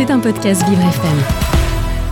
C'est un podcast Vivre FM.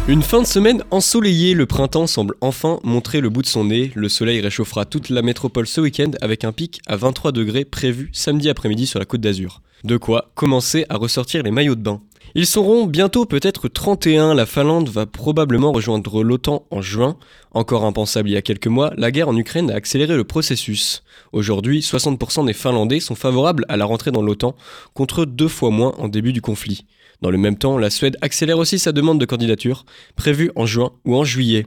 Une fin de semaine ensoleillée, le printemps semble enfin montrer le bout de son nez. Le soleil réchauffera toute la métropole ce week-end avec un pic à 23 degrés prévu samedi après-midi sur la côte d'Azur. De quoi commencer à ressortir les maillots de bain. Ils seront bientôt peut-être 31, la Finlande va probablement rejoindre l'OTAN en juin. Encore impensable il y a quelques mois, la guerre en Ukraine a accéléré le processus. Aujourd'hui, 60% des Finlandais sont favorables à la rentrée dans l'OTAN, contre deux fois moins en début du conflit. Dans le même temps, la Suède accélère aussi sa demande de candidature, prévue en juin ou en juillet.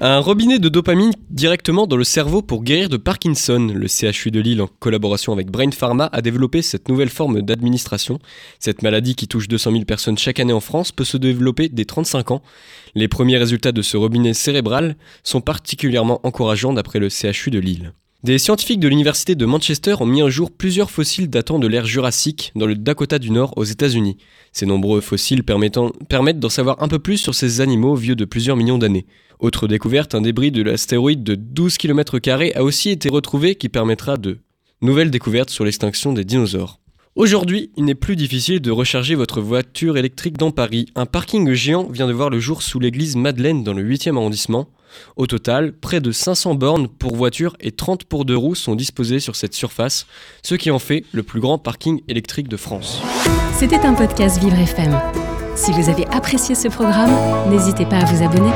Un robinet de dopamine directement dans le cerveau pour guérir de Parkinson. Le CHU de Lille, en collaboration avec Brain Pharma, a développé cette nouvelle forme d'administration. Cette maladie qui touche 200 000 personnes chaque année en France peut se développer dès 35 ans. Les premiers résultats de ce robinet cérébral sont particulièrement encourageants d'après le CHU de Lille. Des scientifiques de l'université de Manchester ont mis un jour plusieurs fossiles datant de l'ère jurassique dans le Dakota du Nord aux États-Unis. Ces nombreux fossiles permettent d'en savoir un peu plus sur ces animaux vieux de plusieurs millions d'années. Autre découverte, un débris de l'astéroïde de 12 km a aussi été retrouvé qui permettra de nouvelles découvertes sur l'extinction des dinosaures. Aujourd'hui, il n'est plus difficile de recharger votre voiture électrique dans Paris. Un parking géant vient de voir le jour sous l'église Madeleine dans le 8e arrondissement. Au total, près de 500 bornes pour voitures et 30 pour deux roues sont disposées sur cette surface, ce qui en fait le plus grand parking électrique de France. C'était un podcast Vivre FM. Si vous avez apprécié ce programme, n'hésitez pas à vous abonner.